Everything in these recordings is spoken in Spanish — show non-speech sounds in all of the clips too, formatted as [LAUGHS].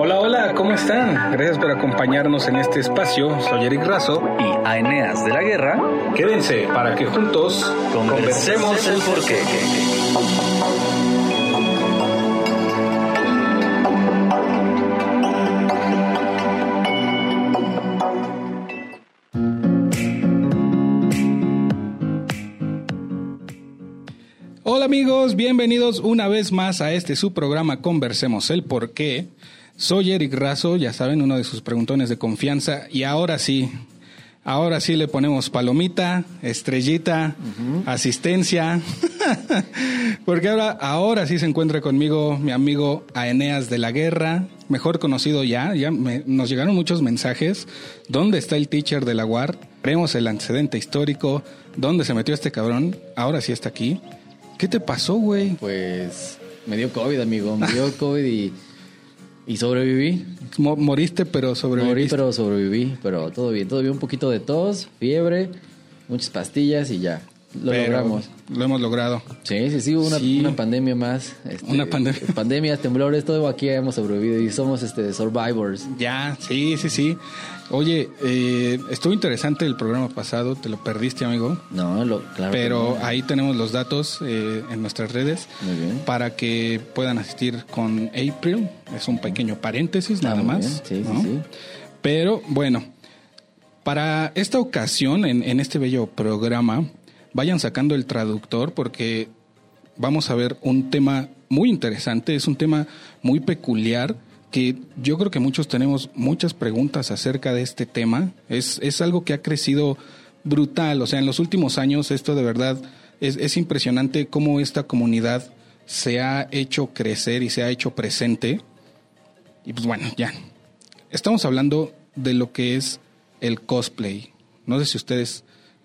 Hola, hola, ¿cómo están? Gracias por acompañarnos en este espacio. Soy Eric Razo y a Eneas de la Guerra. Quédense para que juntos conversemos el porqué. Amigos, bienvenidos una vez más a este su programa Conversemos el Porqué. Soy Eric Razo, ya saben, uno de sus preguntones de confianza. Y ahora sí, ahora sí le ponemos palomita, estrellita, asistencia. [LAUGHS] Porque ahora, ahora sí se encuentra conmigo mi amigo Aeneas de la Guerra, mejor conocido ya. Ya nos llegaron muchos mensajes. ¿Dónde está el teacher de la UAR? Veremos el antecedente histórico. ¿Dónde se metió este cabrón? Ahora sí está aquí. ¿Qué te pasó, güey? Pues me dio COVID, amigo. Me dio [LAUGHS] COVID y, y sobreviví. moriste, pero sobreviví. Morí, pero sobreviví. Pero todo bien, todo bien. Un poquito de tos, fiebre, muchas pastillas y ya. Lo logramos. Lo hemos logrado. Sí, sí, sí, una, una pandemia más. Este, una pandemia. [LAUGHS] Pandemias, temblores, todo aquí hemos sobrevivido y somos este survivors. Ya, sí, sí, sí. Oye, eh, estuvo interesante el programa pasado, te lo perdiste, amigo. No, lo, claro. Pero ahí tenemos los datos eh, en nuestras redes para que puedan asistir con April. Es un pequeño paréntesis, nada ah, más. Sí, sí, sí. Pero bueno, para esta ocasión, en, en este bello programa, vayan sacando el traductor porque vamos a ver un tema muy interesante, es un tema muy peculiar que yo creo que muchos tenemos muchas preguntas acerca de este tema. Es, es algo que ha crecido brutal, o sea, en los últimos años esto de verdad es, es impresionante cómo esta comunidad se ha hecho crecer y se ha hecho presente. Y pues bueno, ya. Estamos hablando de lo que es el cosplay. No sé si ustedes,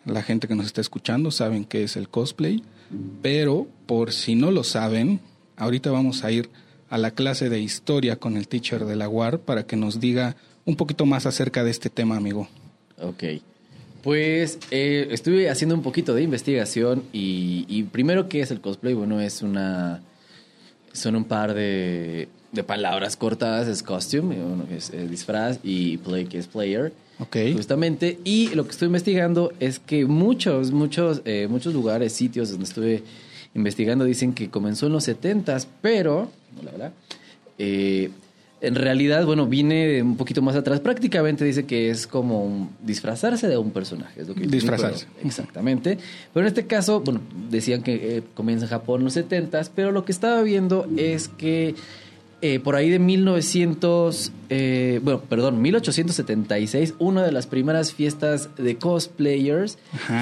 la gente que nos está escuchando, saben qué es el cosplay, pero por si no lo saben, ahorita vamos a ir a la clase de historia con el teacher de la UAR para que nos diga un poquito más acerca de este tema, amigo. Ok. Pues eh, estuve haciendo un poquito de investigación y, primero, ¿qué es el cosplay? Bueno, es una... Son un par de, palabras cortadas, es costume, es, disfraz, y play, que es player. Justamente. Y lo que estoy investigando es que muchos, muchos, eh, muchos lugares, sitios donde estuve investigando dicen que comenzó en los 70 pero la verdad. Eh, en realidad, bueno, viene un poquito más atrás. Prácticamente dice que es como disfrazarse de un personaje. disfrazarse. exactamente. Pero en este caso, bueno, decían que eh, comienza en Japón en los 70 pero lo que estaba viendo es que eh, por ahí de 1900, eh, bueno, perdón, 1876, una de las primeras fiestas de cosplayers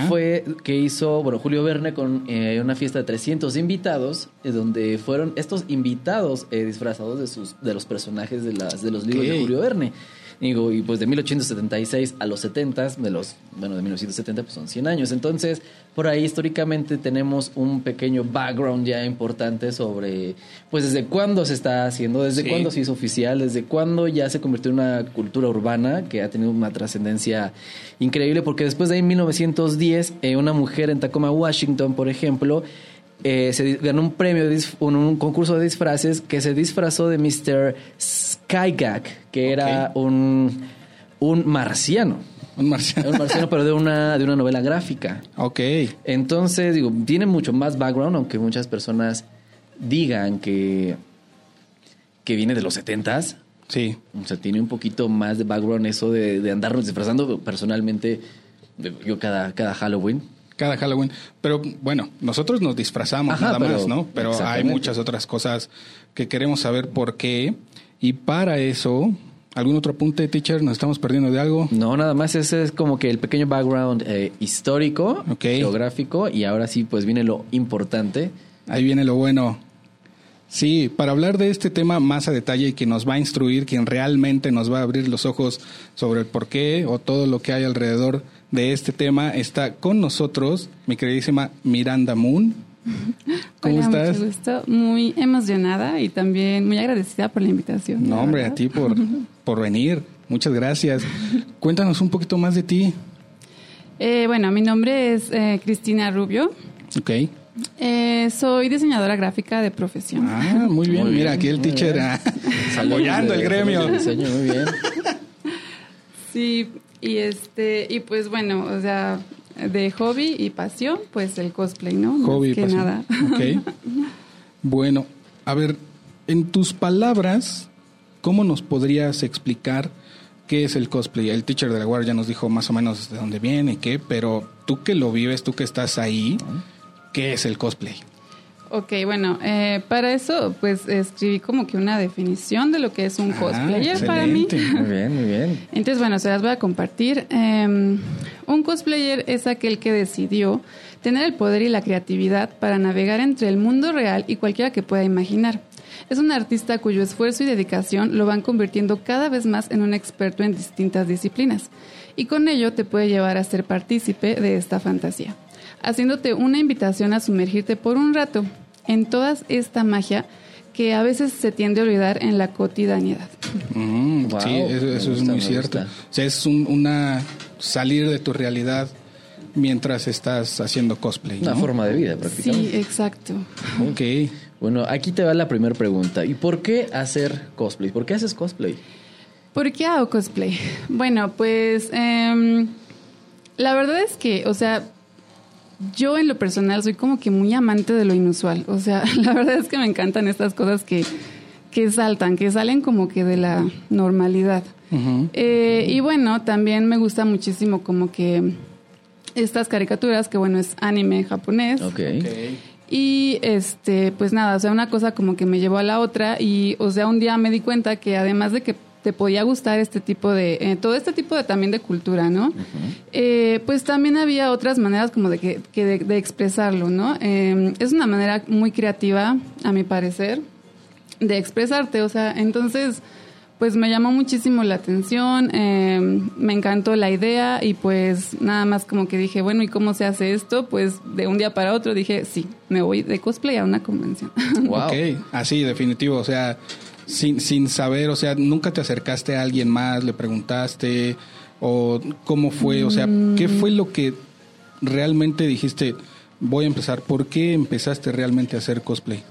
fue que hizo, bueno, Julio Verne con eh, una fiesta de 300 invitados, donde fueron estos invitados disfrazados de, sus, de los personajes de, las, de los libros de Julio Verne. Digo, y pues de 1876 a los 70, de los, bueno, de 1970 pues son 100 años. Entonces, por ahí históricamente tenemos un pequeño background ya importante sobre, pues desde cuándo se está haciendo, desde cuándo se hizo oficial, desde cuándo ya se convirtió en una cultura urbana que ha tenido una trascendencia increíble, porque después de ahí en 1910, eh, una mujer en Tacoma, Washington, por ejemplo, eh, se ganó un premio, un, un, concurso de disfraces que se disfrazó de Mr. Skygak, que era un, un marciano. Un marciano. Un marciano, pero de una, de una novela gráfica. Ok. Entonces, digo, tiene mucho más background, aunque muchas personas digan que, que viene de los setentas. Sí. O sea, tiene un poquito más de background eso de, de andarnos disfrazando. Personalmente, yo cada, cada Halloween cada Halloween. Pero bueno, nosotros nos disfrazamos nada más, ¿no? Pero hay muchas otras cosas que queremos saber por qué. Y para eso, ¿algún otro apunte, teacher? ¿Nos estamos perdiendo de algo? No, nada más. Ese es como que el pequeño background eh, histórico, geográfico. Y ahora sí, pues viene lo importante. Ahí viene lo bueno. Sí, para hablar de este tema más a detalle y que nos va a instruir, quien realmente nos va a abrir los ojos sobre el porqué o todo lo que hay alrededor de este tema está con nosotros mi queridísima Miranda Moon. [LAUGHS] ¿Cómo estás? Mucho gusto, muy emocionada y también muy agradecida por la invitación. No, hombre, a ti por, [LAUGHS] por venir. Muchas gracias. Cuéntanos un poquito más de ti. Eh, bueno, mi nombre es eh, Cristina Rubio. Ok. Eh, soy diseñadora gráfica de profesión. Ah, muy [LAUGHS] bien. Mira, aquí el teacher ah, apoyando el gremio. Diseño, muy bien. Sí, y este, y pues bueno, o sea, de hobby y pasión, pues el cosplay, ¿no? Hobby y que pasión. nada. [LAUGHS] Bueno, a ver, en tus palabras, ¿cómo nos podrías explicar qué es el cosplay? El teacher de la guardia ya nos dijo más o menos de dónde viene y qué, pero tú que lo vives, tú que estás ahí, ¿qué es el cosplay? Ok, bueno, eh, para eso pues escribí como que una definición de lo que es un Ah, cosplayer para mí. Muy bien, muy bien. [LAUGHS] Entonces, bueno, se las voy a compartir. Eh, un cosplayer es aquel que decidió tener el poder y la creatividad para navegar entre el mundo real y cualquiera que pueda imaginar. Es un artista cuyo esfuerzo y dedicación lo van convirtiendo cada vez más en un experto en distintas disciplinas. Y con ello te puede llevar a ser partícipe de esta fantasía, haciéndote una invitación a sumergirte por un rato en toda esta magia que a veces se tiende a olvidar en la cotidianidad. Mm, Wow, sí, eso, es muy cierto. O sea, es un- una salir de tu realidad mientras estás haciendo cosplay. Una ¿no? forma de vida, Sí, prácticamente. exacto. Ok. Bueno, aquí te va la primera pregunta. ¿Y por qué hacer cosplay? ¿Por qué haces cosplay? ¿Por qué hago cosplay? Bueno, pues em, la verdad es que, o sea, yo en lo personal soy como que muy amante de lo inusual. O sea, [LAUGHS] la verdad es que me encantan estas cosas que, que saltan, que salen como que de la normalidad. Eh, y bueno, también me gusta muchísimo como que estas caricaturas, que bueno, es anime japonés. Ok. Y este, pues nada, o sea, una cosa como que me llevó a la otra y, o sea, un día me di cuenta que además de que te podía gustar este tipo de, eh, todo este tipo de también de cultura, ¿no? Eh, pues también había otras maneras como de que, que de, de expresarlo, ¿no? Eh, es una manera muy creativa, a mi parecer, de expresarte, o sea, entonces, pues me llamó muchísimo la atención, eh, me encantó la idea y pues nada más como que dije, bueno, ¿y cómo se hace esto? Pues de un día para otro dije, sí, me voy de cosplay a una convención. [LAUGHS] Wow. Ok, así, definitivo. O sea, sin, sin saber, o sea, nunca te acercaste a alguien más, le preguntaste, o cómo fue, o sea, ¿qué fue lo que realmente dijiste? Voy a empezar. ¿Por qué empezaste realmente a hacer cosplay?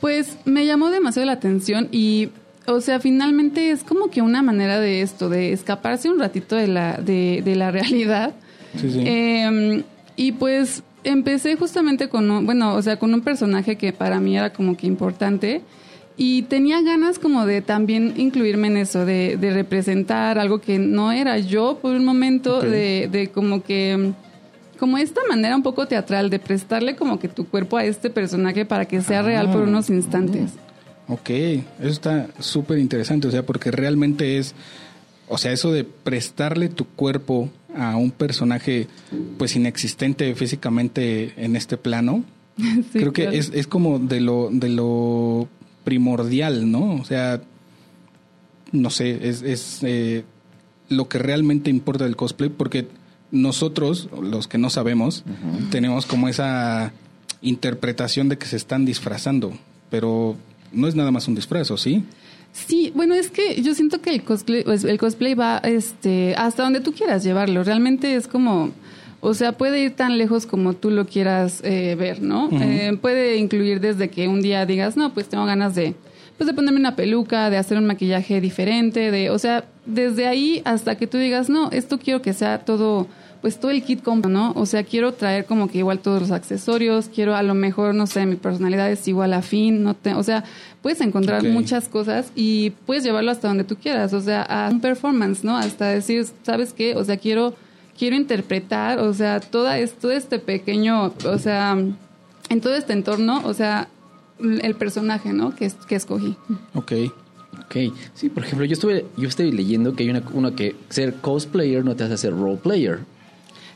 Pues me llamó demasiado la atención y, o sea, finalmente es como que una manera de esto, de escaparse un ratito de la, de, de la [LAUGHS] realidad. Sí, sí. Eh, y pues empecé justamente con un, bueno, o sea, con un personaje que para mí era como que importante y tenía ganas como de también incluirme en eso, de, de representar algo que no era yo por un momento, de, de como que como esta manera un poco teatral de prestarle como que tu cuerpo a este personaje para que sea real por Ah. unos instantes. Ok, eso está súper interesante, o sea, porque realmente es, o sea, eso de prestarle tu cuerpo a un personaje pues inexistente físicamente en este plano, [LAUGHS] Sí, creo que claro. es, es como de lo, de lo primordial, ¿no? O sea, no sé, es, es eh, lo que realmente importa del cosplay, porque nosotros, los que no sabemos, tenemos como esa interpretación de que se están disfrazando, pero no es nada más un disfraz, ¿o sí? Sí, bueno, es que yo siento que el cosplay, pues, el cosplay va este, hasta donde tú quieras llevarlo. Realmente es como, o sea, puede ir tan lejos como tú lo quieras eh, ver, ¿no? Eh, puede incluir desde que un día digas, no, pues tengo ganas de, pues de ponerme una peluca, de hacer un maquillaje diferente, de, o sea, desde ahí hasta que tú digas, no, esto quiero que sea todo, pues todo el kit completo, ¿no? O sea, quiero traer como que igual todos los accesorios, quiero a lo mejor, no sé, mi personalidad es igual a fin, no te, o sea, puedes encontrar muchas cosas y puedes llevarlo hasta donde tú quieras, o sea, a un performance, ¿no? Hasta decir, ¿sabes qué? O sea, quiero quiero interpretar, o sea, toda es- todo este pequeño, o sea, en todo este entorno, o sea, el personaje, ¿no? Que, que escogí. Ok. Ok, sí, por ejemplo, yo estuve, yo estoy leyendo que hay una, uno que ser cosplayer no te hace ser role player.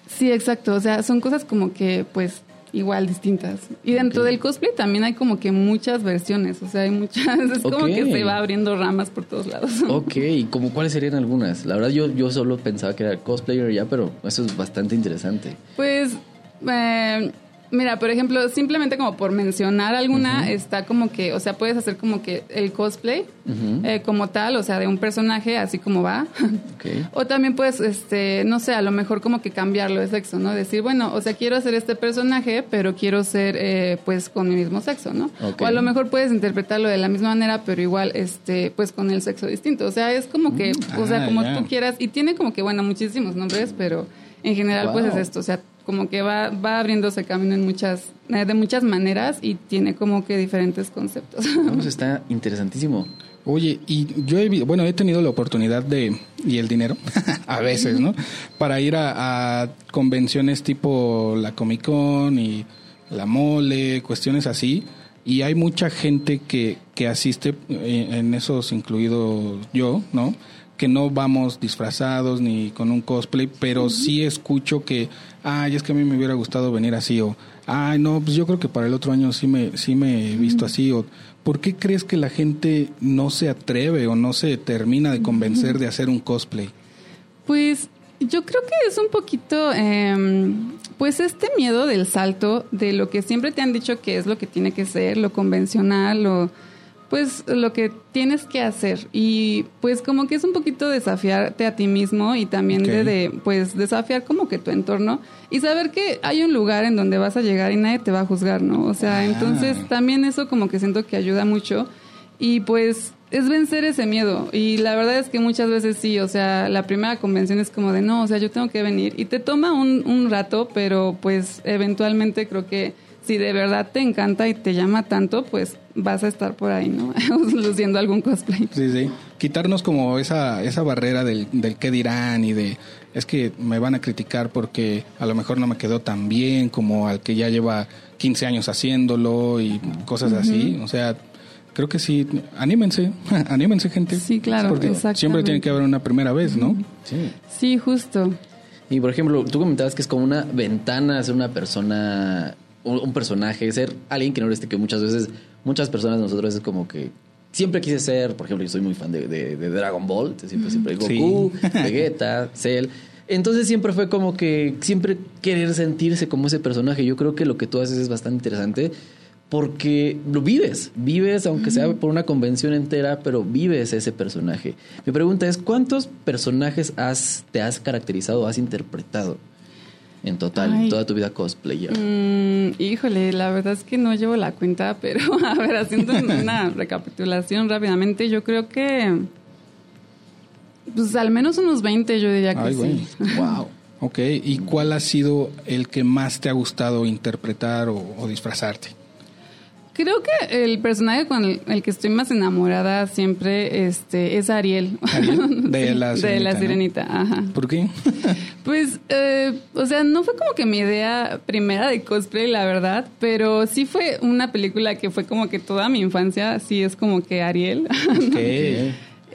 Sí, exacto, o sea, son cosas como que, pues, igual distintas. Y dentro del cosplay también hay como que muchas versiones, o sea, hay muchas, [LAUGHS] es como que se va abriendo ramas por todos lados. [LAUGHS] Ok, ¿como cuáles serían algunas? La verdad yo, yo solo pensaba que era cosplayer ya, pero eso es bastante interesante. Pues, eh, Mira, por ejemplo, simplemente como por mencionar alguna, está como que, o sea, puedes hacer como que el cosplay eh, como tal, o sea, de un personaje así como va. [LAUGHS] Ok. O también puedes, este, no sé, a lo mejor como que cambiarlo de sexo, ¿no? Decir, bueno, o sea, quiero hacer este personaje, pero quiero ser, eh, pues, con mi mismo sexo, ¿no? Ok. O a lo mejor puedes interpretarlo de la misma manera, pero igual, este, pues, con el sexo distinto. O sea, es como que, o sea, Ah, como ya. tú quieras. Y tiene como que, bueno, muchísimos nombres, pero en general, pues, es esto. O sea, como que va, va abriéndose camino en muchas, eh, de muchas maneras y tiene como que diferentes conceptos. Vamos, [LAUGHS] está interesantísimo. Oye, y yo he, bueno, he tenido la oportunidad de, y el dinero, [LAUGHS] a veces, ¿no? Para ir a, a convenciones tipo la Comic Con y la Mole, cuestiones así. Y hay mucha gente que, que asiste, eh, en esos incluido yo, ¿no? Que no vamos disfrazados ni con un cosplay, pero sí escucho que, ay, es que a mí me hubiera gustado venir así, o, ay, no, pues yo creo que para el otro año sí me, sí me he visto así, o, ¿por qué crees que la gente no se atreve o no se termina de convencer de hacer un cosplay? Pues yo creo que es un poquito, eh, pues este miedo del salto, de lo que siempre te han dicho que es lo que tiene que ser, lo convencional, lo, pues lo que tienes que hacer. Y pues como que es un poquito desafiarte a ti mismo y también de, pues desafiar como que tu entorno y saber que hay un lugar en donde vas a llegar y nadie te va a juzgar, ¿no? O sea, Ah. entonces también eso como que siento que ayuda mucho y pues es vencer ese miedo y la verdad es que muchas veces sí, o sea, la primera convención es como de no, o sea, yo tengo que venir y te toma un, un rato, pero pues eventualmente creo que si de verdad te encanta y te llama tanto, pues vas a estar por ahí, ¿no? [LAUGHS] Luciendo algún cosplay. Sí, sí. Quitarnos como esa, esa barrera del, del qué dirán y de es que me van a criticar porque a lo mejor no me quedó tan bien como al que ya lleva 15 años haciéndolo y cosas así. O sea, creo que sí, anímense, [LAUGHS] anímense gente. Sí, claro, Porque exactamente. siempre tiene que haber una primera vez, ¿no? Sí. Sí, justo. Y por ejemplo, tú comentabas que es como una ventana ser una persona, un, un personaje, ser alguien que no eres que muchas veces, muchas personas nosotros es como que siempre quise ser, por ejemplo, yo soy muy fan de, de- de Dragon Ball, siempre, siempre Sí. Goku, [LAUGHS] Vegeta, Cell. Entonces siempre fue como que siempre querer sentirse como ese personaje. Yo creo que lo que tú haces es bastante interesante porque lo vives, vives aunque sea por una convención entera, pero vives ese personaje. Mi pregunta es, ¿cuántos personajes has, te has caracterizado, has interpretado en total, en Ay. toda tu vida cosplayer? Mm, híjole, la verdad es que no llevo la cuenta, [LAUGHS] pero a ver, haciendo una recapitulación rápidamente, yo creo que pues al menos unos 20 yo diría que Ay, güey. [LAUGHS] sí. Wow. Ok, ¿y cuál ha sido el que más te ha gustado interpretar o, o disfrazarte? Creo que el personaje con el, el que estoy más enamorada siempre este, es Ariel. Ariel, de [LAUGHS] la de sirenita, la ¿no? sirenita, ajá. ¿Por qué? [LAUGHS] Pues, eh, o sea, no fue como que mi idea primera de cosplay, la verdad, pero sí fue una película que fue como que toda mi infancia, sí es como que Ariel. [LAUGHS] Ok.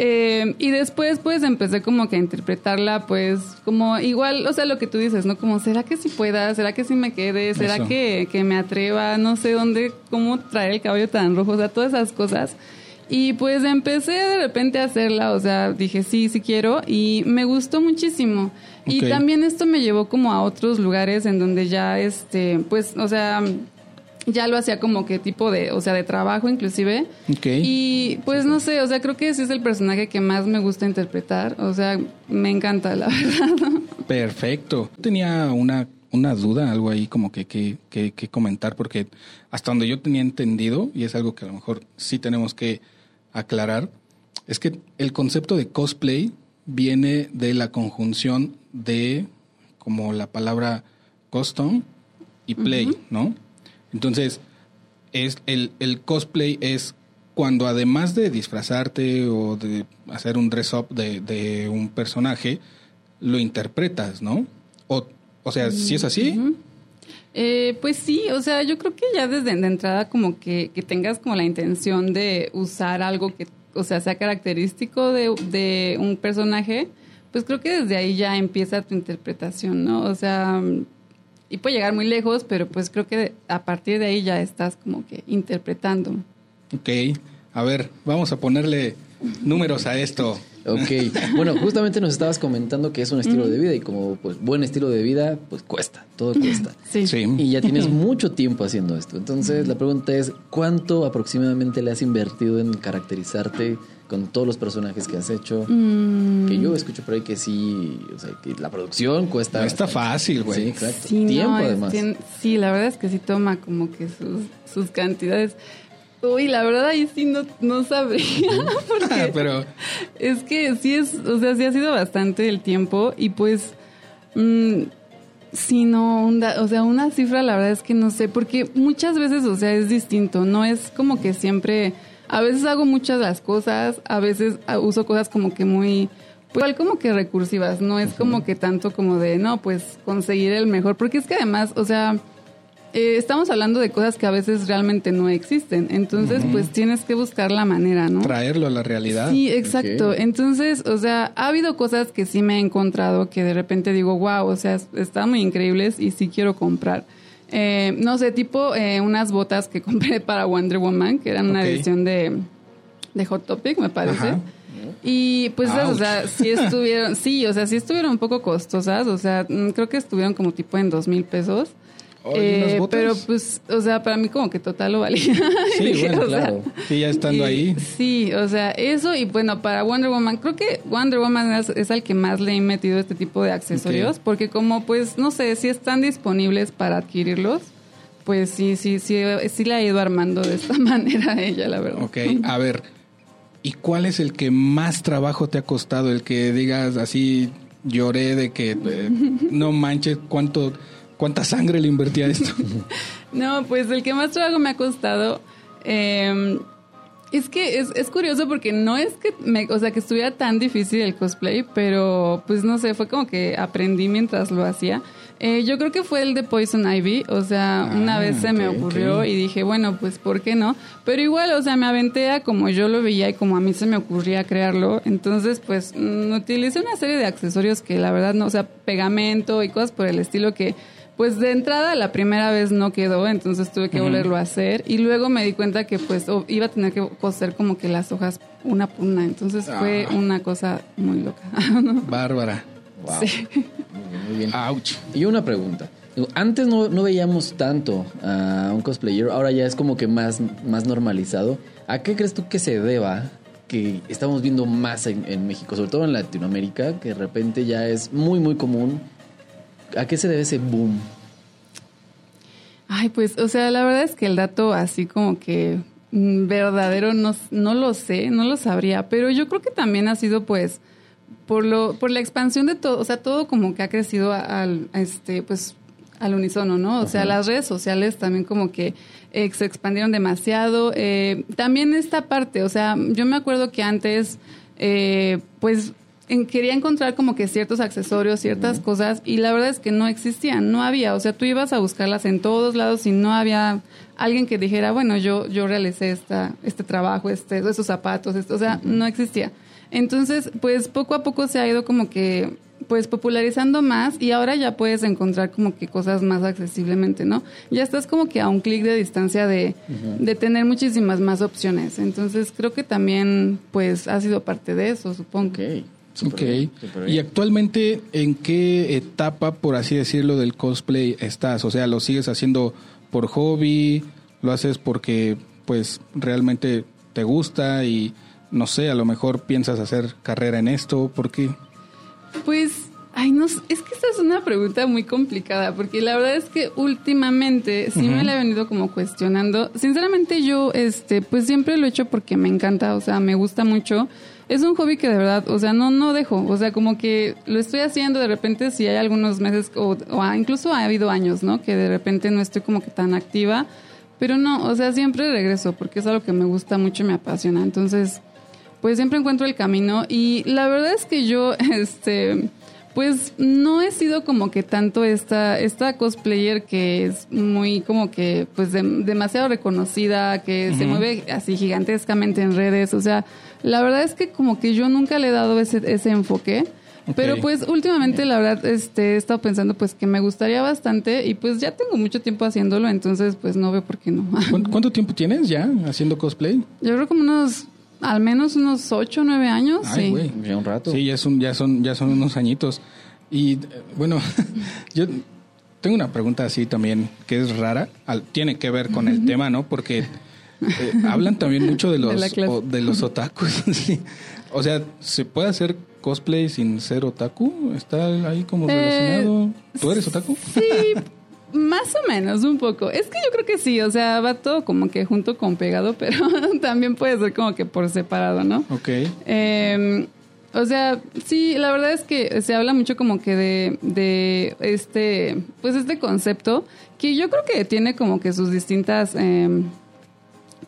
Eh, y después, pues, empecé como que a interpretarla, pues, como igual, o sea, lo que tú dices, ¿no? Como, ¿será que sí pueda? ¿Será que sí me quede? ¿Será Eso. que, que me atreva? No sé dónde, cómo traer el cabello tan rojo, o sea, todas esas cosas. Y pues empecé de repente a hacerla, o sea, dije, sí, sí quiero, y me gustó muchísimo. Y también esto me llevó como a otros lugares en donde ya, este, pues, o sea, ya lo hacía como que tipo de, o sea, de trabajo inclusive. Ok. Y pues no sé, o sea, creo que ese es el personaje que más me gusta interpretar. O sea, me encanta, la [LAUGHS] verdad. Perfecto. Tenía una, una duda, algo ahí como que, que, que, que comentar, porque hasta donde yo tenía entendido, y es algo que a lo mejor sí tenemos que aclarar, es que el concepto de cosplay viene de la conjunción de como la palabra custom y play, ¿no? Entonces, es el, el cosplay es cuando además de disfrazarte o de hacer un dress up de, de un personaje, lo interpretas, ¿no? O, o sea, si es así, Eh, pues sí, o sea, yo creo que ya desde de entrada como que, que tengas como la intención de usar algo que, o sea, sea característico de, de un personaje, pues creo que desde ahí ya empieza tu interpretación, ¿no? O sea, y puede llegar muy lejos, pero pues creo que a partir de ahí ya estás como que interpretando. ok. A ver, vamos a ponerle números a esto. Ok, bueno, justamente nos estabas comentando que es un estilo de vida y como pues buen estilo de vida, pues cuesta, todo cuesta. [LAUGHS] Sí. Sí. Y ya tienes mucho tiempo haciendo esto. Entonces, la pregunta es, ¿cuánto aproximadamente le has invertido en caracterizarte con todos los personajes que has hecho? Mm. Que yo escucho por ahí que sí, o sea, que la producción cuesta... No está fácil, güey. Sí, exacto. Sí, tiempo, además. tien- sí, la verdad es que sí toma como que sus, sus cantidades. Uy, la verdad ahí sí no, no sabría. [LAUGHS] Porque [LAUGHS] Pero es que sí es, o sea, sí ha sido bastante el tiempo y pues, mm, sí, no, un da- o sea, una cifra la verdad es que no sé, porque muchas veces, o sea, es distinto, no es como que siempre, a veces hago muchas las cosas, a veces ah, uso cosas como que muy, pues, igual como que recursivas, no es como que tanto como de, no, pues conseguir el mejor, porque es que además, o sea, eh, estamos hablando de cosas que a veces realmente no existen, entonces pues tienes que buscar la manera, ¿no? traerlo a la realidad. Sí, exacto. Entonces, o sea, ha habido cosas que sí me he encontrado que de repente digo, wow, o sea, están muy increíbles y sí quiero comprar. Eh, no sé, tipo eh, unas botas que [LAUGHS] compré para Wonder Woman, que eran una edición de, de Hot Topic, me parece. Ajá. Y pues, esas, o sea, sí estuvieron, sí, o sea, sí estuvieron un poco costosas, o sea, mm, creo que estuvieron como tipo en dos mil pesos. Ay, ¿unas Eh, pero pues, o sea, para mí como que total lo valía. Sí, [LAUGHS] bueno, o sea, claro. Sí, ya estando y- ahí. Sí, o sea, eso y bueno, para Wonder Woman, creo que Wonder Woman es, es al que más le he metido este tipo de accesorios, porque como pues, no sé, si están disponibles para adquirirlos, pues sí, sí, sí, sí la he ido armando de esta [LAUGHS] manera a ella, la verdad. Ok, a ver. ¿Y cuál es el que más trabajo te ha costado? El que digas así, lloré de que eh, no manches cuánto, cuánta sangre le invertí a esto. [LAUGHS] No, pues el que más trabajo me ha costado. eh, es que es, es curioso porque no es que me, o sea, que estuviera tan difícil el cosplay, pero pues no sé, fue como que aprendí mientras lo hacía. Eh, yo creo que fue el de Poison Ivy, o sea, Ah, una vez se me ocurrió y dije, bueno, pues ¿por qué no? Pero igual, o sea, me aventé a como yo lo veía y como a mí se me ocurría crearlo. Entonces, pues mm, utilicé una serie de accesorios que la verdad no, o sea, pegamento y cosas por el estilo que pues de entrada la primera vez no quedó, entonces tuve que volverlo a hacer y luego me di cuenta que pues iba a tener que coser como que las hojas una por una, entonces fue Ah. una cosa muy loca. [LAUGHS] ¿no? Bárbara. Wow. Muy bien, muy bien. Ouch. Y una pregunta. Antes no, no veíamos tanto a un cosplayer, ahora ya es como que más, más normalizado. ¿A qué crees tú que se deba que estamos viendo más en, en México, sobre todo en Latinoamérica, que de repente ya es muy, muy común? ¿A qué se debe ese boom? Ay, pues, o sea, la verdad es que el dato así como que mm, verdadero no, no lo sé, no lo sabría, pero yo creo que también ha sido pues por lo por la expansión de todo, o sea, todo como que ha crecido al este pues al unísono, ¿no? O sea, las redes sociales también como que eh, se expandieron demasiado. Eh, también esta parte, o sea, yo me acuerdo que antes, eh, pues en- quería encontrar como que ciertos accesorios, ciertas cosas, y la verdad es que no existían, no había. O sea, tú ibas a buscarlas en todos lados y no había alguien que dijera, bueno, yo, yo realicé esta, este trabajo, este, esos zapatos, esto, o sea, no existía. Entonces, pues poco a poco se ha ido como que pues popularizando más y ahora ya puedes encontrar como que cosas más accesiblemente, ¿no? Ya estás como que a un clic de distancia de, de tener muchísimas más opciones. Entonces creo que también pues ha sido parte de eso, supongo. Ok. Súper Ok. bien, ¿Y actualmente en qué etapa, por así decirlo, del cosplay estás? O sea, ¿lo sigues haciendo por hobby? ¿Lo haces porque pues realmente te gusta y no sé, a lo mejor piensas hacer carrera en esto? ¿Por qué? Pues, ay, no, es que esta es una pregunta muy complicada, porque la verdad es que últimamente sí me la he venido como cuestionando. Sinceramente yo, este, pues siempre lo he hecho porque me encanta, o sea, me gusta mucho. Es un hobby que de verdad, o sea, no, no dejo, o sea, como que lo estoy haciendo de repente si hay algunos meses o, incluso ha habido años, ¿no? Que de repente no estoy como que tan activa, pero no, o sea, siempre regreso porque es algo que me gusta mucho y me apasiona. Entonces, pues siempre encuentro el camino y la verdad es que yo [LAUGHS] este pues no he sido como que tanto esta esta cosplayer que es muy como que pues dem- demasiado reconocida que se mueve así gigantescamente en redes o sea la verdad es que como que yo nunca le he dado ese ese enfoque pero pues últimamente la verdad este he estado pensando pues que me gustaría bastante y pues ya tengo mucho tiempo haciéndolo entonces pues no veo por qué no [LAUGHS] ¿Cuánto, tiempo tienes ya haciendo cosplay? yo creo como unos al menos unos 8 o 9 años, Ay, sí. güey. Ya un rato. Sí, ya son, ya son, ya son unos añitos. Y eh, bueno, [LAUGHS] yo tengo una pregunta así también que es rara. Al- tiene que ver con el tema, ¿no? Porque eh, hablan también mucho de [LAUGHS] los o- de los otakus. [LAUGHS] sí. O sea, ¿se puede hacer cosplay sin ser otaku? ¿Está ahí como Eh, relacionado? ¿Tú eres otaku? Sí, [LAUGHS] más o menos, un poco. Es que yo creo que sí, o sea, va todo como que junto con pegado, pero también puede ser como que por separado, ¿no? Ok. Eh, o sea, sí, la verdad es que se habla mucho como que de, de este, pues este concepto que yo creo que tiene como que sus distintas eh,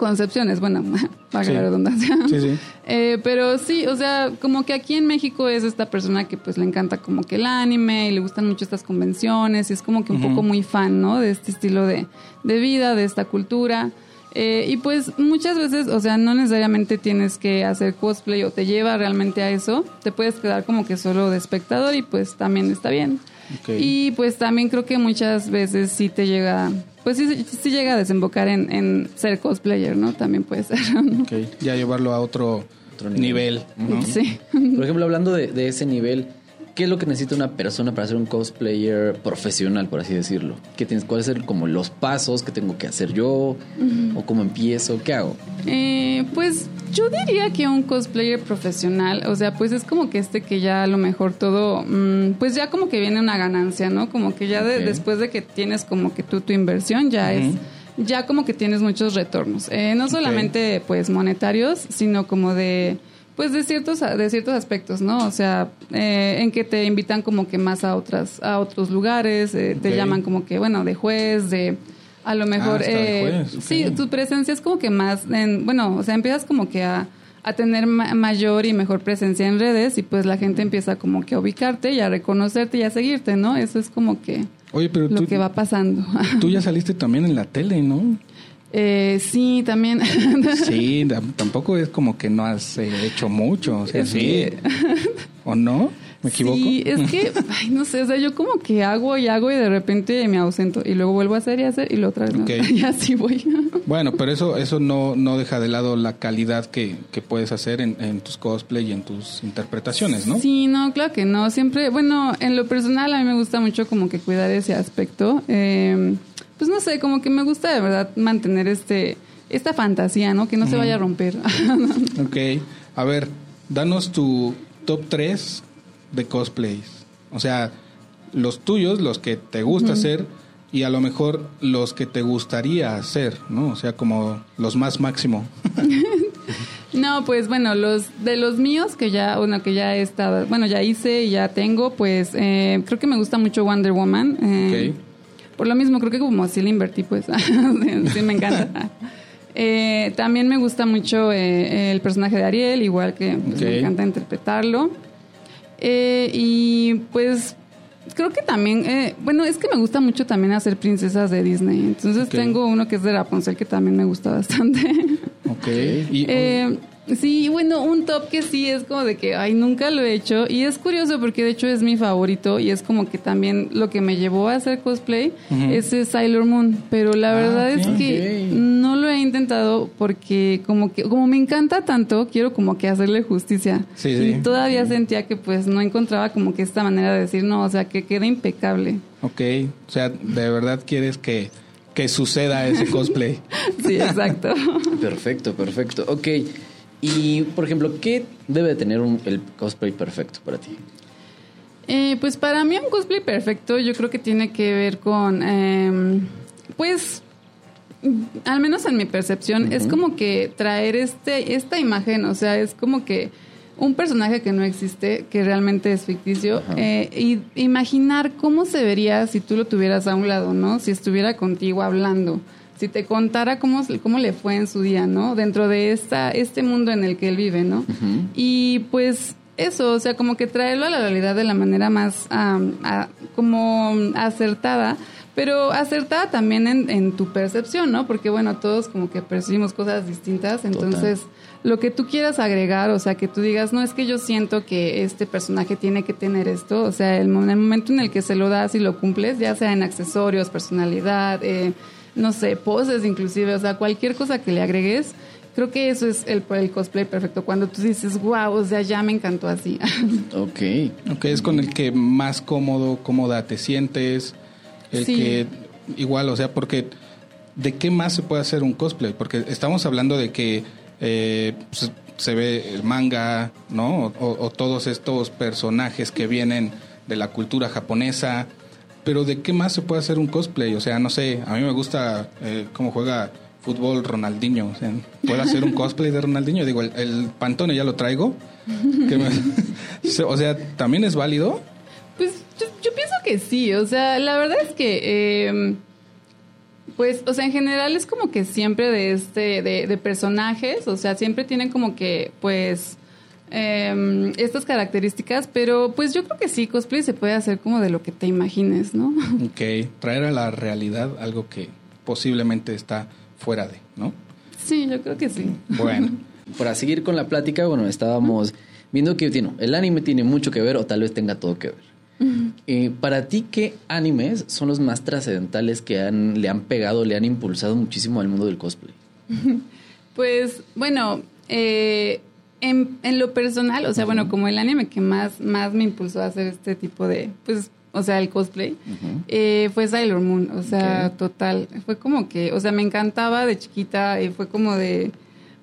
concepciones, bueno, [LAUGHS] para Sí. la redundancia. Sí, sí. Eh, pero sí, o sea, como que aquí en México es esta persona que pues le encanta como que el anime y le gustan mucho estas convenciones y es como que un poco muy fan, ¿no? De este estilo de, de vida, de esta cultura. Eh, y pues muchas veces, o sea, no necesariamente tienes que hacer cosplay o te lleva realmente a eso. Te puedes quedar como que solo de espectador y pues también está bien. Ok. Y pues también creo que muchas veces sí te llega, pues sí, sí llega a desembocar en, en ser cosplayer, ¿no? También puede ser. ¿no? [LAUGHS] Ok. Ya llevarlo a otro, Otro nivel. nivel. ¿no? Sí. Por ejemplo, hablando de, de ese nivel, ¿qué es lo que necesita una persona para ser un cosplayer profesional, por así decirlo? ¿Qué tienes, ¿Cuáles son como los pasos que tengo que hacer yo? ¿O cómo empiezo? ¿Qué hago? Eh, pues yo diría que un cosplayer profesional, o sea, pues es como que este que ya a lo mejor todo, mm, pues ya como que viene una ganancia, ¿no? Como que ya de- después de que tienes como que tú tu inversión ya es, ya como que tienes muchos retornos, Eh, no solamente pues monetarios, sino como de pues de ciertos de ciertos aspectos, ¿no? O sea, eh, en que te invitan como que más a otras a otros lugares, eh, te llaman como que bueno de juez, de a lo mejor de eh, juez, sí, tu presencia es como que más, en, bueno, o sea, empiezas como que a, a tener ma- mayor y mejor presencia en redes y pues la gente empieza como que a ubicarte y a reconocerte y a seguirte, ¿no? Eso es como que Oye, pero lo tú, que va pasando. tú ya [LAUGHS] saliste también en la tele, ¿no? Eh, sí, también. [LAUGHS] Sí, [LAUGHS] tampoco es como que no has eh, hecho mucho, o sea, sí. ¿O no? ¿Me equivoco? Sí, es que, [LAUGHS] ay, no sé, o sea, yo como que hago y hago y de repente me ausento y luego vuelvo a hacer y a hacer y lo otra vez no. Ok. y así voy. Bueno, pero eso eso no, no deja de lado la calidad que, que puedes hacer en, en tus cosplay y en tus interpretaciones, ¿no? Sí, no, claro que no. Siempre, bueno, en lo personal a mí me gusta mucho como que cuidar ese aspecto. Eh, pues no sé, como que me gusta de verdad mantener este esta fantasía, ¿no? Que no se vaya a romper. [LAUGHS] Ok. A ver, danos tu top 3 de cosplays. O sea, los tuyos, los que te gusta hacer y a lo mejor los que te gustaría hacer, ¿no? O sea, como los más máximo. [LAUGHS] no, pues bueno, los de los míos que ya, bueno, que ya he estado, bueno, ya hice y ya tengo, pues eh, creo que me gusta mucho Wonder Woman. eh, Ok. Por lo mismo, creo que como así le invertí, pues [LAUGHS] sí, me encanta. Eh, también me gusta mucho eh, el personaje de Ariel, igual que pues, me encanta interpretarlo. Eh, y pues creo que también, eh, bueno, es que me gusta mucho también hacer princesas de Disney. Entonces tengo uno que es de Rapunzel que también me gusta bastante. Ok. Y, [LAUGHS] Eh, sí, bueno, un top que sí es como de que, ay, nunca lo he hecho. Y es curioso porque de hecho es mi favorito y es como que también lo que me llevó a hacer cosplay es eh, Sailor Moon. Pero la Ah, verdad es que no lo he intentado porque como que, como me encanta tanto, quiero como que hacerle justicia. Sí, y sí. todavía sentía que pues no encontraba como que esta manera de decir, no, o sea, que quede impecable. ok. O sea, de verdad quieres que, que suceda ese cosplay. [LAUGHS] Sí, exacto. Perfecto, perfecto. Ok. Y, por ejemplo, ¿qué debe de tener un, el cosplay perfecto para ti? Eh, pues para mí un cosplay perfecto yo creo que tiene que ver con, eh, pues, al menos en mi percepción, es como que traer este esta imagen, o sea, es como que un personaje que no existe, que realmente es ficticio, eh, y imaginar cómo se vería si tú lo tuvieras a un lado, ¿no? Si estuviera contigo hablando, si te contara cómo, cómo le fue en su día, ¿no? Dentro de esta, este mundo en el que él vive, ¿no? Y pues eso, o sea, como que traerlo a la realidad de la manera más a- como acertada, pero acertada también en, en tu percepción, ¿no? Porque bueno, todos como que percibimos cosas distintas, entonces lo que tú quieras agregar, o sea, que tú digas, no es que yo siento que este personaje tiene que tener esto, o sea, el, el momento en el que se lo das y lo cumples, ya sea en accesorios, personalidad, eh, no sé, poses inclusive, o sea, cualquier cosa que le agregues, creo que eso es el, el cosplay perfecto, cuando tú dices, wow, o sea, ya me encantó así. [LAUGHS] Ok. Ok, es con el que más cómodo, cómoda te sientes, el Sí. que igual, o sea, porque ¿de qué más se puede hacer un cosplay? Porque estamos hablando de que eh, pues, se ve el manga, ¿no? O, o todos estos personajes que vienen de la cultura japonesa, pero ¿de qué más se puede hacer un cosplay? O sea, no sé, a mí me gusta eh, cómo juega fútbol Ronaldinho, o sea, ¿puedo hacer un cosplay de Ronaldinho? Digo, el, el pantone ya lo traigo. [LAUGHS] me- [LAUGHS] o sea, ¿también es válido? Pues yo, yo pienso que sí, o sea, la verdad es que, eh, pues, o sea, en general es como que siempre de este, de, de personajes, o sea, siempre tienen como que, pues, eh, estas características, pero pues yo creo que sí, cosplay se puede hacer como de lo que te imagines, ¿no? [LAUGHS] Ok, traer a la realidad algo que posiblemente está fuera de, ¿no? Sí, yo creo que sí. Bueno, [LAUGHS] Para seguir con la plática, bueno, estábamos viendo que tiene, el anime tiene mucho que ver o tal vez tenga todo que ver. Eh, para ti, ¿qué animes son los más trascendentales que han, le han pegado, le han impulsado muchísimo al mundo del cosplay? [LAUGHS] Pues bueno, eh, en, en lo personal, o sea, bueno, como el anime que más, más me impulsó a hacer este tipo de, pues, o sea, el cosplay, eh, fue Sailor Moon, o sea, Ok. total. Fue como que, o sea, me encantaba de chiquita fue como de,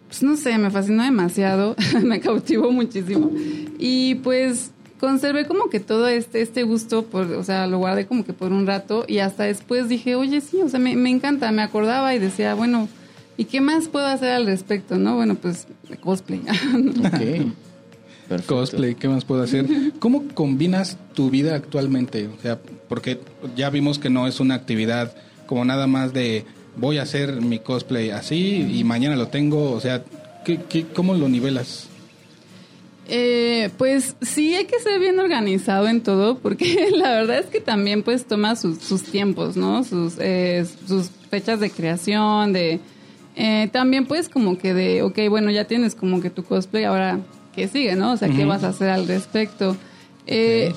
pues no sé, me fascinó demasiado, [LAUGHS] me cautivó muchísimo. Y pues conservé como que todo este, este gusto, por, o sea, lo guardé como que por un rato y hasta después dije, oye, sí, o sea, me, me encanta, me acordaba y decía, bueno, ¿y qué más puedo hacer al respecto, no? Bueno, pues cosplay. [LAUGHS] Ok. Perfecto. cosplay, ¿qué más puedo hacer? ¿Cómo combinas tu vida actualmente? O sea, porque ya vimos que no es una actividad como nada más de voy a hacer mi cosplay así y mañana lo tengo, o sea, ¿qué, qué, cómo lo nivelas? Eh, pues sí, hay que ser bien organizado en todo, porque [LAUGHS] la verdad es que también pues toma sus, sus tiempos, ¿no? Sus, eh, sus fechas de creación, de... eh, también pues como que de, ok, bueno, ya tienes como que tu cosplay, ahora, ¿qué sigue, no? O sea, ¿qué vas a hacer al respecto? Eh,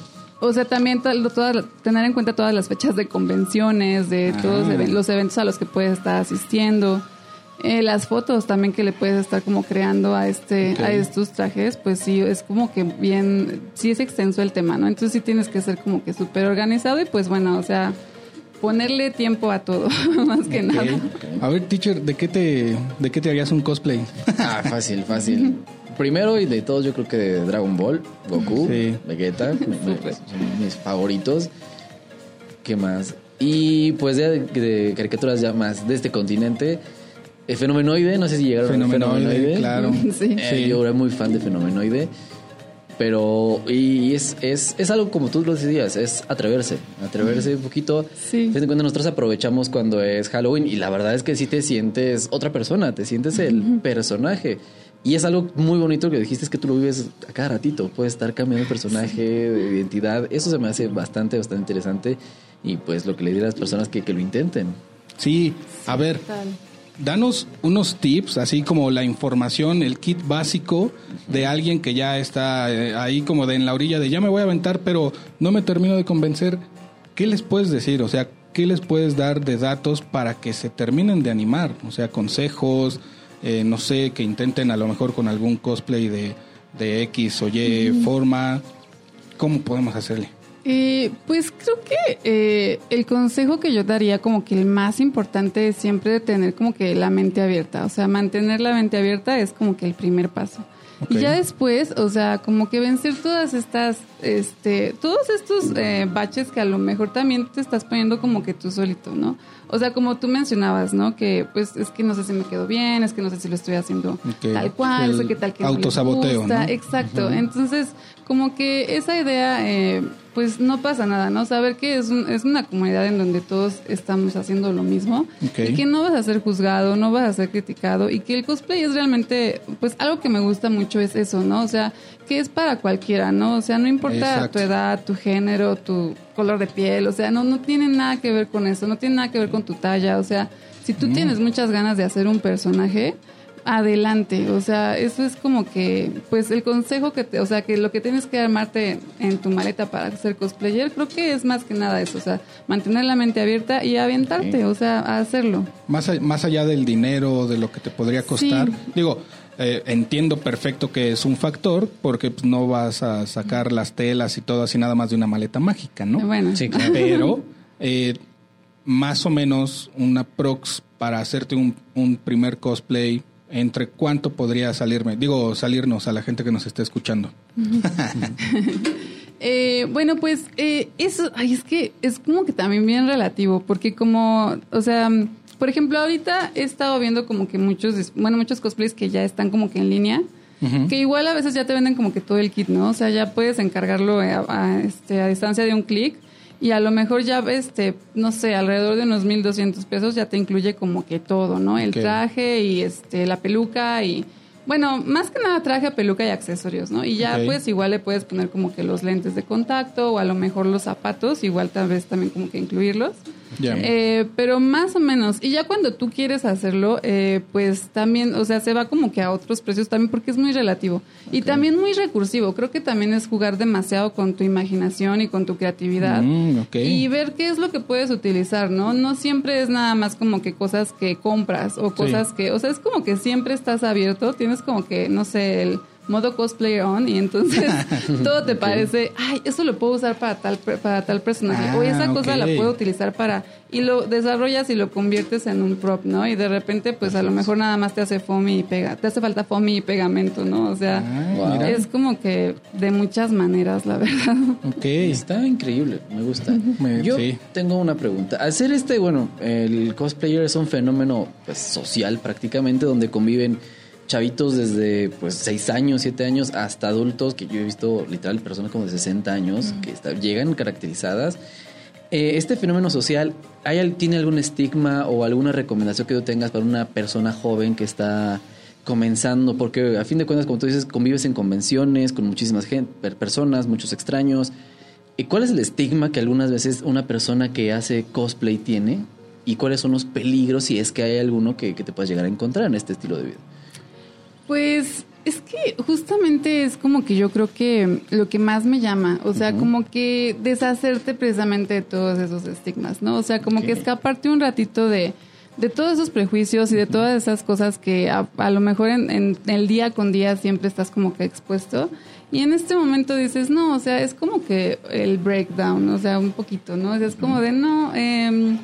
O sea, también todas- tener en cuenta todas las fechas de convenciones, de Ah. todos los eventos a los que puedes estar asistiendo. Eh, las fotos también que le puedes estar como creando a este a estos trajes, pues sí, es como que bien, sí es extenso el tema, ¿no? Entonces sí tienes que ser como que súper organizado y pues bueno, o sea, ponerle tiempo a todo, [LAUGHS] más que nada. A ver, teacher, ¿de qué te, de qué te harías un cosplay? Ah, fácil, fácil. [LAUGHS] Primero y de todos, yo creo que de Dragon Ball, Goku, Sí. Vegeta, son mis favoritos. ¿Qué más? Y pues de, de caricaturas ya más de este continente. eh, Fenomenoide, no sé si llegaron a ver Fenomenoide, claro. [LAUGHS] Sí. Eh, Sí. Yo era muy fan de Fenomenoide. Pero, y es, es, es algo como tú lo decías, es atreverse, atreverse un poquito. Sí. Fíjate, cuando nosotros aprovechamos cuando es Halloween y la verdad es que sí te sientes otra persona, te sientes el personaje. Y es algo muy bonito que dijiste, es que tú lo vives a cada ratito, puedes estar cambiando de personaje, de identidad. Eso se me hace bastante, bastante interesante. Y pues lo que le diría a las personas que, que lo intenten. Sí, a ver. Danos unos tips, así como la información, el kit básico de alguien que ya está eh, ahí como de en la orilla de ya me voy a aventar, pero no me termino de convencer. ¿Qué les puedes decir? O sea, ¿qué les puedes dar de datos para que se terminen de animar? O sea, consejos, eh, no sé, que intenten a lo mejor con algún cosplay de, de X o Y forma. ¿Cómo podemos hacerle? Eh, pues creo que eh, el consejo que yo daría como que el más importante es siempre tener como que la mente abierta, o sea, mantener la mente abierta es como que el primer paso. Y ya después, o sea, como que vencer todas estas, este, todos estos eh, baches que a lo mejor también te estás poniendo como que tú solito, ¿no? O sea, como tú mencionabas, ¿no? Que pues es que no sé si me quedo bien, es que no sé si lo estoy haciendo tal cual, El o sea, que tal que no autosaboteo, gusta. ¿no? Exacto. Entonces, como que esa idea, eh, pues no pasa nada, ¿no? Saber que es, un- es una comunidad en donde todos estamos haciendo lo mismo y que no vas a ser juzgado, no vas a ser criticado y que el cosplay es realmente, pues algo que me gusta mucho es eso, ¿no? O sea, que es para cualquiera, ¿no? O sea, no importa Exacto. tu edad, tu género, tu color de piel, o sea, no, no tiene nada que ver con eso, no tiene nada que ver con tu talla, o sea, si tú tienes muchas ganas de hacer un personaje, adelante. O sea, eso es como que, pues el consejo que te, o sea, que lo que tienes que armarte en tu maleta para ser cosplayer, creo que es más que nada eso, o sea, mantener la mente abierta y aventarte, o sea, a hacerlo. Más, más allá del dinero, de lo que te podría costar, digo, eh, entiendo perfecto que es un factor porque pues, no vas a sacar las telas y todo así nada más de una maleta mágica, ¿no? Bueno. Sí, Pero eh, más o menos una prox para hacerte un, un primer cosplay entre cuánto podría salirme, digo, salirnos a la gente que nos esté escuchando. [LAUGHS] eh, bueno, pues eh, eso, ay, es que es como que también bien relativo, porque como, o sea, por ejemplo, ahorita he estado viendo como que muchos, bueno, muchos cosplays que ya están como que en línea, que igual a veces ya te venden como que todo el kit, ¿no? O sea, ya puedes encargarlo a, este, a distancia de un clic y a lo mejor ya, este, no sé, alrededor de unos 1.200 pesos ya te incluye como que todo, ¿no? El traje y este, la peluca y... Bueno, más que nada traje, peluca y accesorios, ¿no? Y ya pues igual le puedes poner como que los lentes de contacto o a lo mejor los zapatos, igual tal vez también como que incluirlos. Eh, pero más o menos. Y ya cuando tú quieres hacerlo, eh, pues también, o sea, se va como que a otros precios también porque es muy relativo. Y también muy recursivo. Creo que también es jugar demasiado con tu imaginación y con tu creatividad. Mm, y ver qué es lo que puedes utilizar, ¿no? No siempre es nada más como que cosas que compras o cosas que, o sea, es como que siempre estás abierto. Tienes como que, no sé, el modo cosplay on y entonces [LAUGHS] todo te parece, ay, eso lo puedo usar para tal para tal personaje o ah, esa cosa la puedo utilizar para y lo desarrollas y lo conviertes en un prop, ¿no? Y de repente pues a lo mejor nada más te hace foamy y pega, te hace falta foamy y pegamento, ¿no? O sea, ah, es como que de muchas maneras, la verdad. [LAUGHS] Ok, está increíble, me gusta. Yo tengo una pregunta. Hacer este, bueno, el cosplayer es un fenómeno pues, social prácticamente donde conviven chavitos desde pues 6 años, 7 años hasta adultos, que yo he visto literal personas como de 60 años que llegan caracterizadas. Eh, este fenómeno social, ¿hay, ¿tiene algún estigma o alguna recomendación que tú tengas para una persona joven que está comenzando? Porque a fin de cuentas, como tú dices, convives en convenciones con muchísimas gente, personas, muchos extraños. ¿Y cuál es el estigma que algunas veces una persona que hace cosplay tiene? ¿Y cuáles son los peligros, si es que hay alguno que, que te puedas llegar a encontrar en este estilo de vida? Pues es que justamente es como que yo creo que lo que más me llama, o sea, como que deshacerte precisamente de todos esos estigmas, ¿no? O sea, como que escaparte un ratito de, de todos esos prejuicios y de todas esas cosas que a, lo mejor en, el día con día siempre estás como que expuesto. Y en este momento dices, no, o sea, es como que el breakdown, o sea, un poquito, ¿no? es como de, no, eh,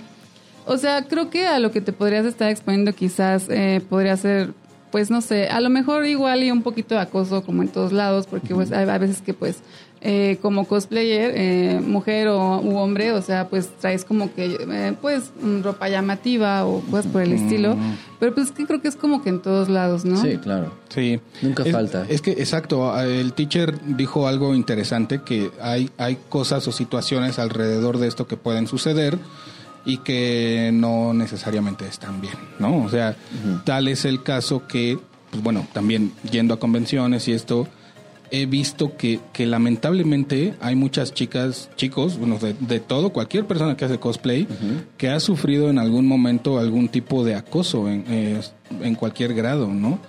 o sea, creo que a lo que te podrías estar exponiendo quizás eh, podría ser pues no sé, a lo mejor igual y un poquito de acoso como en todos lados, porque pues hay, veces que pues eh, como cosplayer, eh, mujer o u hombre, o sea, pues traes como que eh, pues ropa llamativa o cosas por el estilo, pero pues que creo que es como que en todos lados, ¿no? Sí, claro. Sí. Nunca falta. Es que exacto, el teacher dijo algo interesante que hay hay cosas o situaciones alrededor de esto que pueden suceder y que no necesariamente están bien, ¿no? O sea, tal es el caso que, pues bueno, también yendo a convenciones y esto, he visto que, que lamentablemente hay muchas chicas, chicos, bueno, de, todo, cualquier persona que hace cosplay, que ha sufrido en algún momento algún tipo de acoso en, eh, en cualquier grado, ¿no?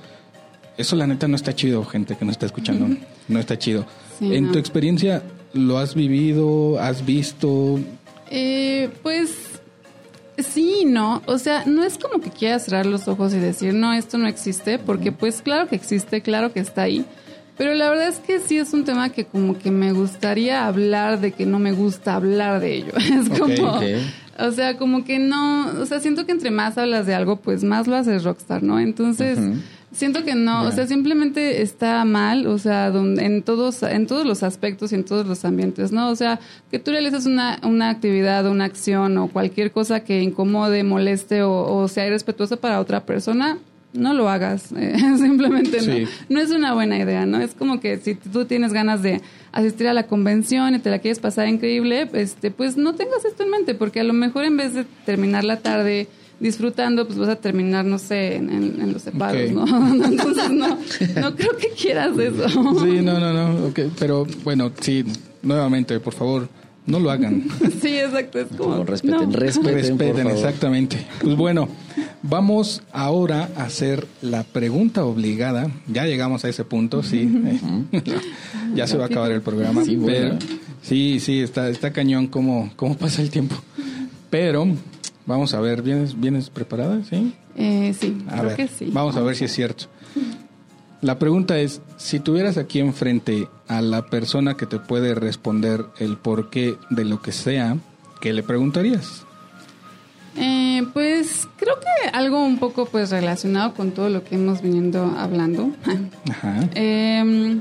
Eso la neta no está chido, gente que no está escuchando, no está chido. en tu experiencia, ¿lo has vivido? ¿Has visto? Eh, pues Sí, no, o sea, no es como que quieras cerrar los ojos y decir, no, esto no existe, porque pues claro que existe, claro que está ahí, pero la verdad es que sí es un tema que como que me gustaría hablar de que no me gusta hablar de ello. [LAUGHS] Es como, o sea, como que no, o sea, siento que entre más hablas de algo, pues más lo haces rockstar, ¿no? Entonces... Siento que no, o sea, simplemente está mal, o sea, donde, en todos en todos los aspectos y en todos los ambientes, ¿no? O sea, que tú realices una, una actividad, una acción o cualquier cosa que incomode, moleste o, sea irrespetuosa para otra persona, no lo hagas, [LAUGHS] eh, simplemente no. No es una buena idea, ¿no? Es como que si tú tienes ganas de asistir a la convención y te la quieres pasar increíble, este, pues no tengas esto en mente, porque a lo mejor en vez de terminar la tarde disfrutando, pues vas a terminar, no sé, en, los separos, ¿no? [LAUGHS] Entonces, no, no creo que quieras eso. Sí, no, no, no, okay. pero bueno, sí, nuevamente, por favor, no lo hagan. [LAUGHS] Sí, exacto, es como... respeten, respeten, respeten, exactamente. Pues bueno, Vamos ahora a hacer la pregunta obligada. Ya llegamos a ese punto, sí. [LAUGHS] ya se va a acabar el programa. Sí, bueno. pero, sí, sí, está, está cañón cómo, cómo pasa el tiempo. Pero vamos a ver, ¿vienes, vienes preparada? Sí. Eh, sí, A creo ver, que sí. vamos a ver si es cierto. La pregunta es, si tuvieras aquí enfrente a la persona que te puede responder el porqué de lo que sea, ¿qué le preguntarías? Eh, pues creo que algo un poco pues relacionado con todo lo que hemos venido hablando. [LAUGHS] Ajá. Eh,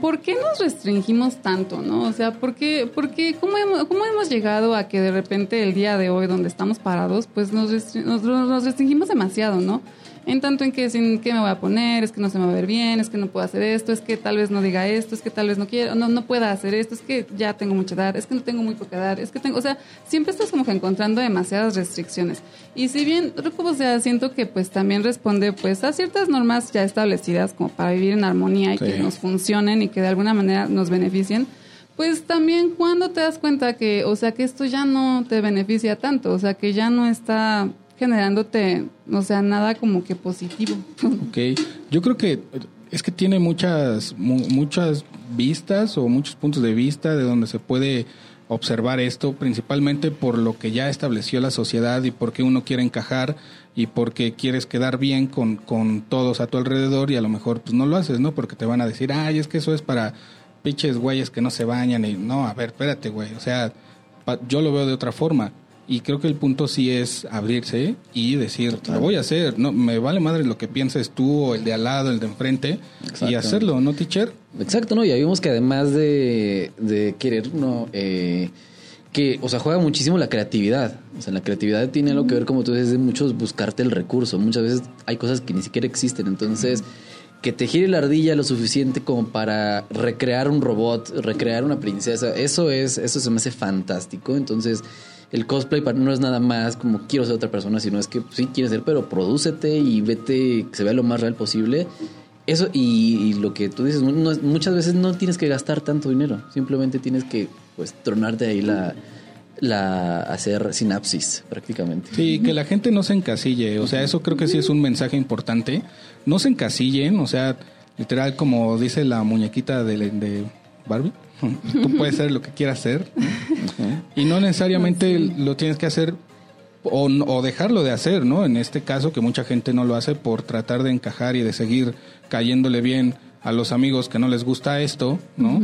¿Por qué nos restringimos tanto, no? O sea, ¿por qué, por qué- cómo, hemos, cómo hemos llegado a que de repente el día de hoy, donde estamos parados, pues nos, nos restringimos demasiado, ¿no? En tanto en que sin qué me voy a poner, es que no se me va a ver bien, es que no puedo hacer esto, es que tal vez no diga esto, es que tal vez no quiero, no, no pueda hacer esto, es que ya tengo mucha edad, es que no tengo muy poca edad, es que tengo, o sea, siempre estás como que encontrando demasiadas restricciones. Y si bien, o sea, siento que pues también responde pues a ciertas normas ya establecidas como para vivir en armonía y Sí. que nos funcionen y que de alguna manera nos beneficien, pues también cuando te das cuenta que, o sea, que esto ya no te beneficia tanto, o sea, que ya no está generándote, o sea, nada como que positivo. [LAUGHS] Ok, yo creo que es que tiene muchas, mu- muchas vistas o muchos puntos de vista de donde se puede observar esto, principalmente por lo que ya estableció la sociedad y porque uno quiere encajar y porque quieres quedar bien con, con todos a tu alrededor y a lo mejor pues no lo haces, ¿no? Porque te van a decir, ay, es que eso es para pinches güeyes que no se bañan y no, a ver, espérate, güey, o sea, yo lo veo de otra forma. Y creo que el punto sí es abrirse y decir, lo voy a hacer, no me vale madre lo que pienses tú o el de al lado, el de enfrente, y hacerlo, ¿no, teacher? Exacto, ¿no? Ya vimos que además de, de querer, ¿no? Eh, que, o sea, juega muchísimo la creatividad. O sea, la creatividad tiene algo que ver, como tú dices, de muchos buscarte el recurso. Muchas veces hay cosas que ni siquiera existen. Entonces, que te gire la ardilla lo suficiente como para recrear un robot, recrear una princesa, eso es, eso se me hace fantástico. Entonces, el cosplay no es nada más como quiero ser otra persona, sino es que sí quieres ser, pero prodúcete y vete que se vea lo más real posible. Eso y, lo que tú dices, muchas veces no tienes que gastar tanto dinero, simplemente tienes que pues tronarte ahí la, la hacer sinapsis prácticamente. Sí, que la gente no se encasille, o sea, eso creo que sí es un mensaje importante. No se encasillen, o sea, literal como dice la muñequita de, de Barbie, [LAUGHS] tú puedes ser lo que quieras ser y no necesariamente lo tienes que hacer o, no- o dejarlo de hacer, ¿no? En este caso que mucha gente no lo hace por tratar de encajar y de seguir cayéndole bien a los amigos que no les gusta esto, ¿no?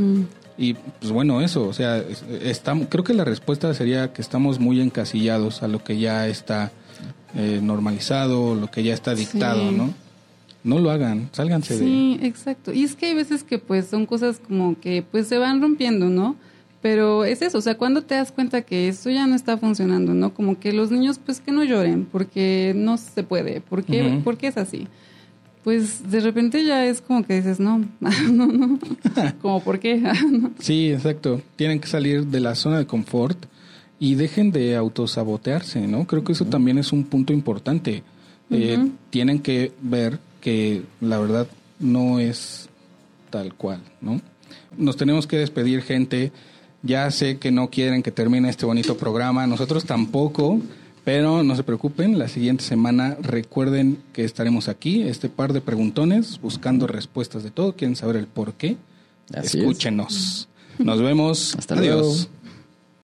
Y pues bueno, eso, o sea, es- estamos, creo que la respuesta sería que estamos muy encasillados a lo que ya está eh, normalizado, lo que ya está dictado, Sí. ¿no? No lo hagan, sálganse de... Sí, exacto. Y es que hay veces que pues son cosas como que pues se van rompiendo, ¿no? Pero es eso, o sea, cuando te das cuenta que eso ya no está funcionando, ¿no? Como que los niños pues que no lloren, porque no se puede, porque, Ujú. porque es así. Pues de repente ya es como que dices, no, [LAUGHS] no, no, [LAUGHS] como por qué, No. [LAUGHS] Sí, exacto. Tienen que salir de la zona de confort y dejen de autosabotearse, ¿no? Creo que eso también es un punto importante. Eh, tienen que ver que la verdad no es tal cual, ¿no? Nos tenemos que despedir, gente. Ya sé que no quieren que termine este bonito programa, nosotros tampoco, pero no se preocupen, la siguiente semana recuerden que estaremos aquí, este par de preguntones, buscando respuestas de todo, quieren saber el por qué. Así es. Escúchenos. Nos vemos. Hasta Adiós. luego.